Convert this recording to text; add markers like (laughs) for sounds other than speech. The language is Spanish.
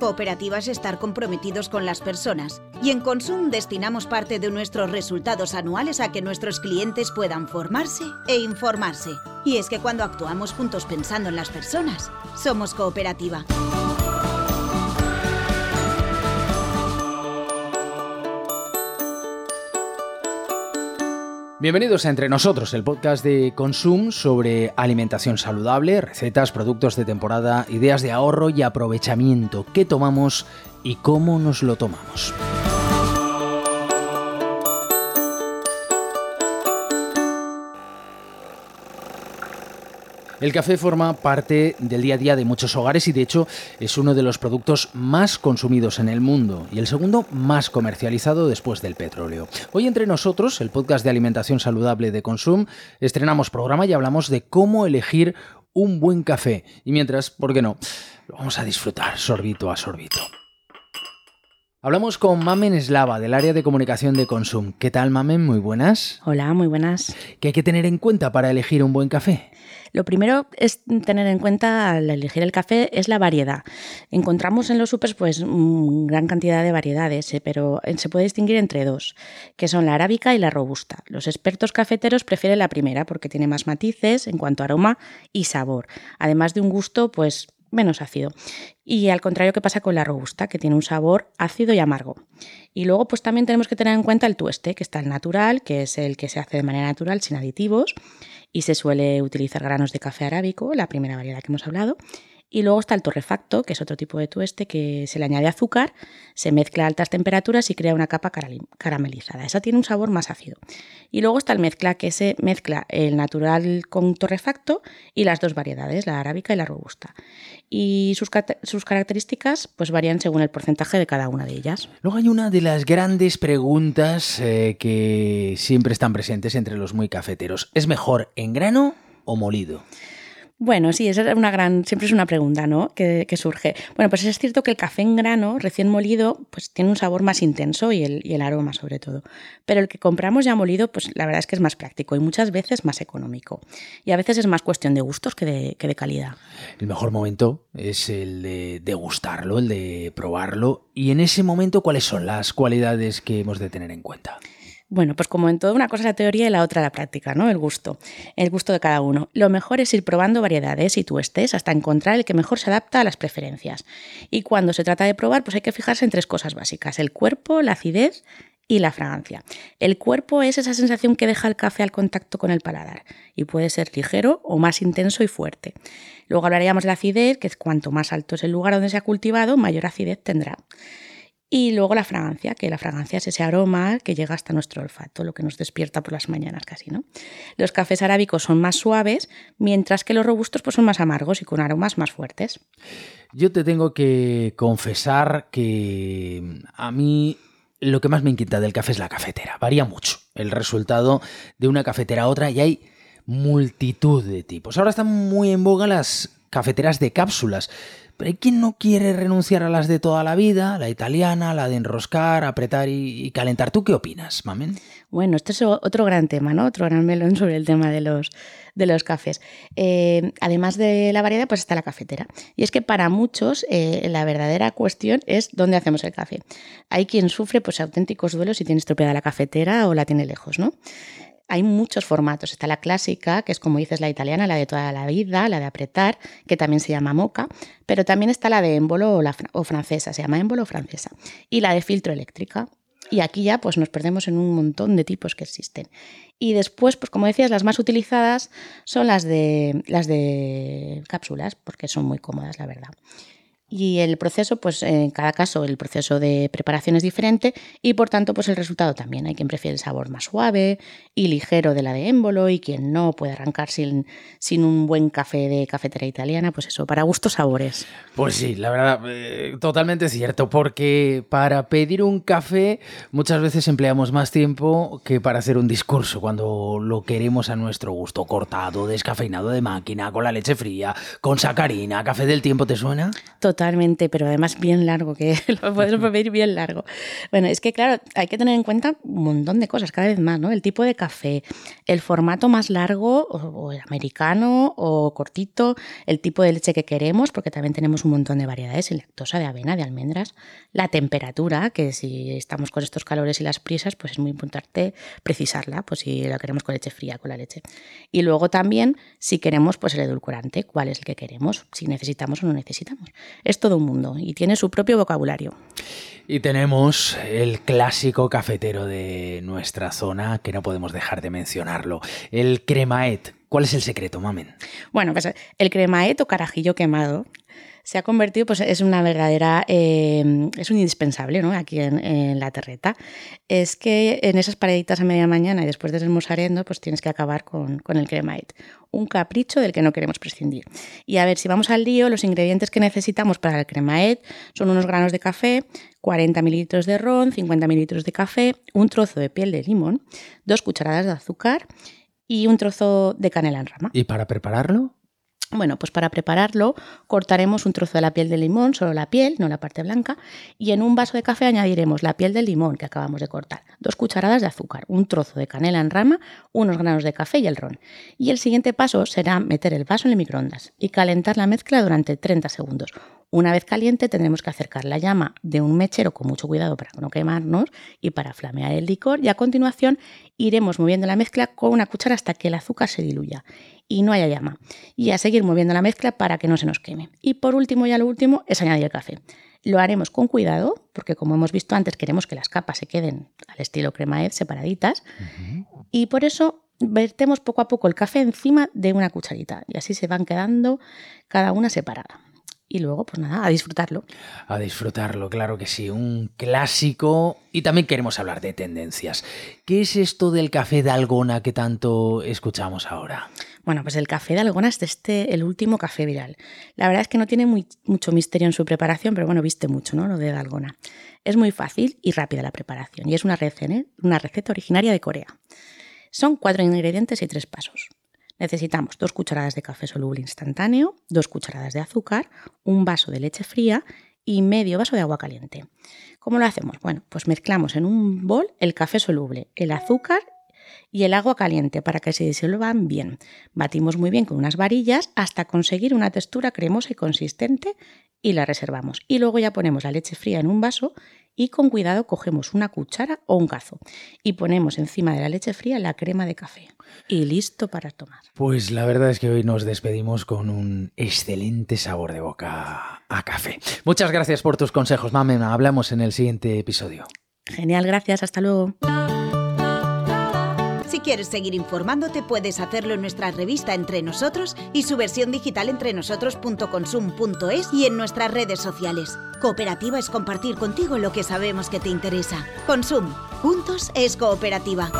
Cooperativa es estar comprometidos con las personas y en Consum destinamos parte de nuestros resultados anuales a que nuestros clientes puedan formarse e informarse. Y es que cuando actuamos juntos pensando en las personas, somos cooperativa. Bienvenidos a Entre Nosotros, el podcast de Consum sobre alimentación saludable, recetas, productos de temporada, ideas de ahorro y aprovechamiento, qué tomamos y cómo nos lo tomamos. El café forma parte del día a día de muchos hogares y de hecho es uno de los productos más consumidos en el mundo y el segundo más comercializado después del petróleo. Hoy entre nosotros, el podcast de alimentación saludable de Consum, estrenamos programa y hablamos de cómo elegir un buen café. Y mientras, ¿por qué no? Lo vamos a disfrutar sorbito a sorbito. Hablamos con Mamen Slava del área de comunicación de Consum. ¿Qué tal, Mamen? Muy buenas. Hola, muy buenas. ¿Qué hay que tener en cuenta para elegir un buen café? Lo primero es tener en cuenta al elegir el café es la variedad. Encontramos en los supers pues gran cantidad de variedades, ¿eh? pero eh, se puede distinguir entre dos, que son la arábica y la robusta. Los expertos cafeteros prefieren la primera porque tiene más matices en cuanto a aroma y sabor, además de un gusto pues menos ácido. Y al contrario que pasa con la robusta, que tiene un sabor ácido y amargo. Y luego pues también tenemos que tener en cuenta el tueste, que está el natural, que es el que se hace de manera natural, sin aditivos, y se suele utilizar granos de café arábico, la primera variedad que hemos hablado, y luego está el torrefacto, que es otro tipo de tueste que se le añade azúcar, se mezcla a altas temperaturas y crea una capa caramelizada. Esa tiene un sabor más ácido. Y luego está el mezcla, que se mezcla el natural con torrefacto y las dos variedades, la arábica y la robusta. Y sus, características pues varían según el porcentaje de cada una de ellas. Luego hay una de las grandes preguntas eh, que siempre están presentes entre los muy cafeteros. ¿Es mejor en grano o molido? Bueno, sí, esa es una gran, siempre es una pregunta, ¿no? Que, surge. Bueno, pues es cierto que el café en grano, recién molido, pues tiene un sabor más intenso y el, el, aroma sobre todo. Pero el que compramos ya molido, pues la verdad es que es más práctico y muchas veces más económico. Y a veces es más cuestión de gustos que de, que de calidad. El mejor momento es el de degustarlo, el de probarlo. Y en ese momento, ¿cuáles son las cualidades que hemos de tener en cuenta? Bueno, pues como en todo, una cosa es la teoría y la otra la práctica, ¿no? El gusto, el gusto de cada uno. Lo mejor es ir probando variedades y tú estés hasta encontrar el que mejor se adapta a las preferencias. Y cuando se trata de probar, pues hay que fijarse en tres cosas básicas: el cuerpo, la acidez y la fragancia. El cuerpo es esa sensación que deja el café al contacto con el paladar y puede ser ligero o más intenso y fuerte. Luego hablaríamos de la acidez, que es cuanto más alto es el lugar donde se ha cultivado, mayor acidez tendrá. Y luego la fragancia, que la fragancia es ese aroma que llega hasta nuestro olfato, lo que nos despierta por las mañanas casi, ¿no? Los cafés arábicos son más suaves, mientras que los robustos pues, son más amargos y con aromas más fuertes. Yo te tengo que confesar que a mí lo que más me inquieta del café es la cafetera. Varía mucho el resultado de una cafetera a otra y hay multitud de tipos. Ahora están muy en boga las cafeteras de cápsulas pero hay quien no quiere renunciar a las de toda la vida, la italiana, la de enroscar, apretar y, calentar. ¿Tú qué opinas, Mamen? Bueno, este es otro gran tema, ¿no? Otro gran melón sobre el tema de los, de los cafés. Eh, además de la variedad, pues está la cafetera. Y es que para muchos eh, la verdadera cuestión es dónde hacemos el café. Hay quien sufre pues auténticos duelos si tiene estropeada la cafetera o la tiene lejos, ¿no? Hay muchos formatos. Está la clásica, que es como dices la italiana, la de toda la vida, la de apretar, que también se llama moca, pero también está la de émbolo o, la, francesa, se llama émbolo francesa, y la de filtro eléctrica. Y aquí ya pues nos perdemos en un montón de tipos que existen. Y después, pues como decías, las más utilizadas son las de las de cápsulas, porque son muy cómodas, la verdad. Y el proceso, pues en cada caso el proceso de preparación es diferente y por tanto pues el resultado también. Hay quien prefiere el sabor más suave y ligero de la de émbolo y quien no puede arrancar sin, sin un buen café de cafetera italiana, pues eso, para gustos sabores. Pues sí, la verdad, eh, totalmente cierto, porque para pedir un café muchas veces empleamos más tiempo que para hacer un discurso cuando lo queremos a nuestro gusto, cortado, descafeinado de máquina, con la leche fría, con sacarina, café del tiempo, ¿te suena? Total Totalmente, pero además bien largo, que (laughs) lo puedes pedir bien largo. Bueno, es que claro, hay que tener en cuenta un montón de cosas, cada vez más, ¿no? El tipo de café, el formato más largo, o, el americano, o cortito, el tipo de leche que queremos, porque también tenemos un montón de variedades, sin lactosa, de avena, de almendras, la temperatura, que si estamos con estos calores y las prisas, pues es muy importante precisarla, pues si la queremos con leche fría, con la leche. Y luego también, si queremos, pues el edulcorante, cuál es el que queremos, si necesitamos o no necesitamos. Es todo un mundo y tiene su propio vocabulario. Y tenemos el clásico cafetero de nuestra zona, que no podemos dejar de mencionarlo, el cremaet. ¿Cuál es el secreto, mamen? Bueno, pues el cremaet o carajillo quemado se ha convertido, pues es una verdadera, eh, es un indispensable ¿no? aquí en, la terreta. Es que en esas pareditas a media mañana y después de desmosarendo, pues tienes que acabar con, con el cremate. Un capricho del que no queremos prescindir. Y a ver, si vamos al lío, los ingredientes que necesitamos para el cremaet son unos granos de café, 40 mililitros de ron, 50 mililitros de café, un trozo de piel de limón, dos cucharadas de azúcar y un trozo de canela en rama. ¿Y para prepararlo? Bueno, pues para prepararlo cortaremos un trozo de la piel del limón, solo la piel, no la parte blanca, y en un vaso de café añadiremos la piel del limón que acabamos de cortar, dos cucharadas de azúcar, un trozo de canela en rama, unos granos de café y el ron. Y el siguiente paso será meter el vaso en el microondas y calentar la mezcla durante 30 segundos. Una vez caliente tendremos que acercar la llama de un mechero con mucho cuidado para no quemarnos y para flamear el licor y a continuación iremos moviendo la mezcla con una cuchara hasta que el azúcar se diluya y no haya llama. Y a seguir moviendo la mezcla para que no se nos queme. Y por último, ya lo último, es añadir el café. Lo haremos con cuidado, porque como hemos visto antes, queremos que las capas se queden al estilo cremaed separaditas. Y por eso vertemos poco a poco el café encima de una cucharita. Y así se van quedando cada una separada y luego, pues nada, a disfrutarlo. A disfrutarlo, claro que sí, un clásico. Y también queremos hablar de tendencias. ¿Qué es esto del café de Algona que tanto escuchamos ahora? Bueno, pues el café de Algona es este, el último café viral. La verdad es que no tiene mucho misterio en su preparación, pero bueno, viste mucho, ¿no? Lo de Dalgona. Es muy fácil y rápida la preparación y es una receta, ¿eh? una receta originaria de Corea. Son cuatro ingredientes y tres pasos. Necesitamos dos cucharadas de café soluble instantáneo, dos cucharadas de azúcar, un vaso de leche fría y medio vaso de agua caliente. ¿Cómo lo hacemos? Bueno, pues mezclamos en un bol el café soluble, el azúcar y el agua caliente para que se disuelvan bien. Batimos muy bien con unas varillas hasta conseguir una textura cremosa y consistente y la reservamos. Y luego ya ponemos la leche fría en un vaso y con cuidado cogemos una cuchara o un cazo y ponemos encima de la leche fría la crema de café. Y listo para tomar. Pues la verdad es que hoy nos despedimos con un excelente sabor de boca a café. Muchas gracias por tus consejos, Mamena. Hablamos en el siguiente episodio. Genial, gracias. Hasta luego. Si quieres seguir informándote, puedes hacerlo en nuestra revista Entre Nosotros y su versión digital entrenosotros.consum.es y en nuestras redes sociales. Cooperativa es compartir contigo lo que sabemos que te interesa. Consum. Juntos es cooperativa.